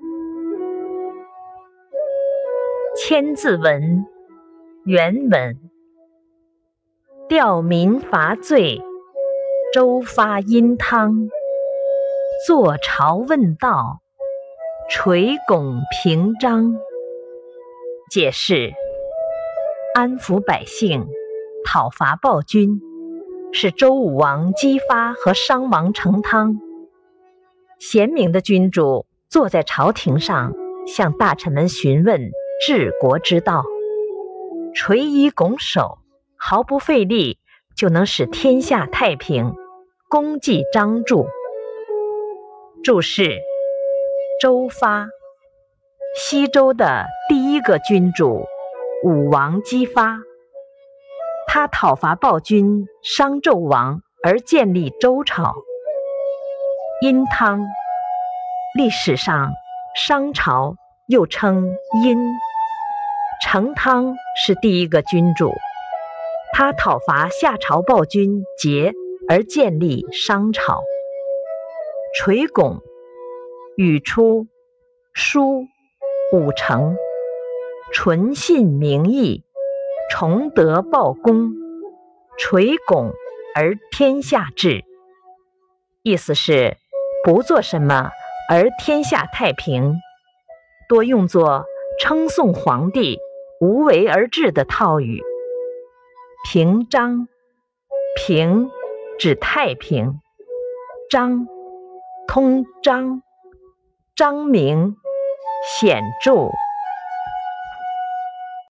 《千字文》原文：吊民伐罪，周发殷汤。坐朝问道，垂拱平章。解释：安抚百姓，讨伐暴君，是周武王姬发和商王成汤。贤明的君主坐在朝廷上，向大臣们询问。治国之道，垂衣拱手，毫不费力就能使天下太平，功绩彰著。注释：周发，西周的第一个君主，武王姬发。他讨伐暴君商纣王而建立周朝。殷汤，历史上商朝又称殷。成汤是第一个君主，他讨伐夏朝暴君桀而建立商朝。垂拱，语出书武成，纯信明义，崇德报功，垂拱而天下治。意思是不做什么而天下太平，多用作称颂皇帝。无为而治的套语，平章，平指太平，章通章，章明显著。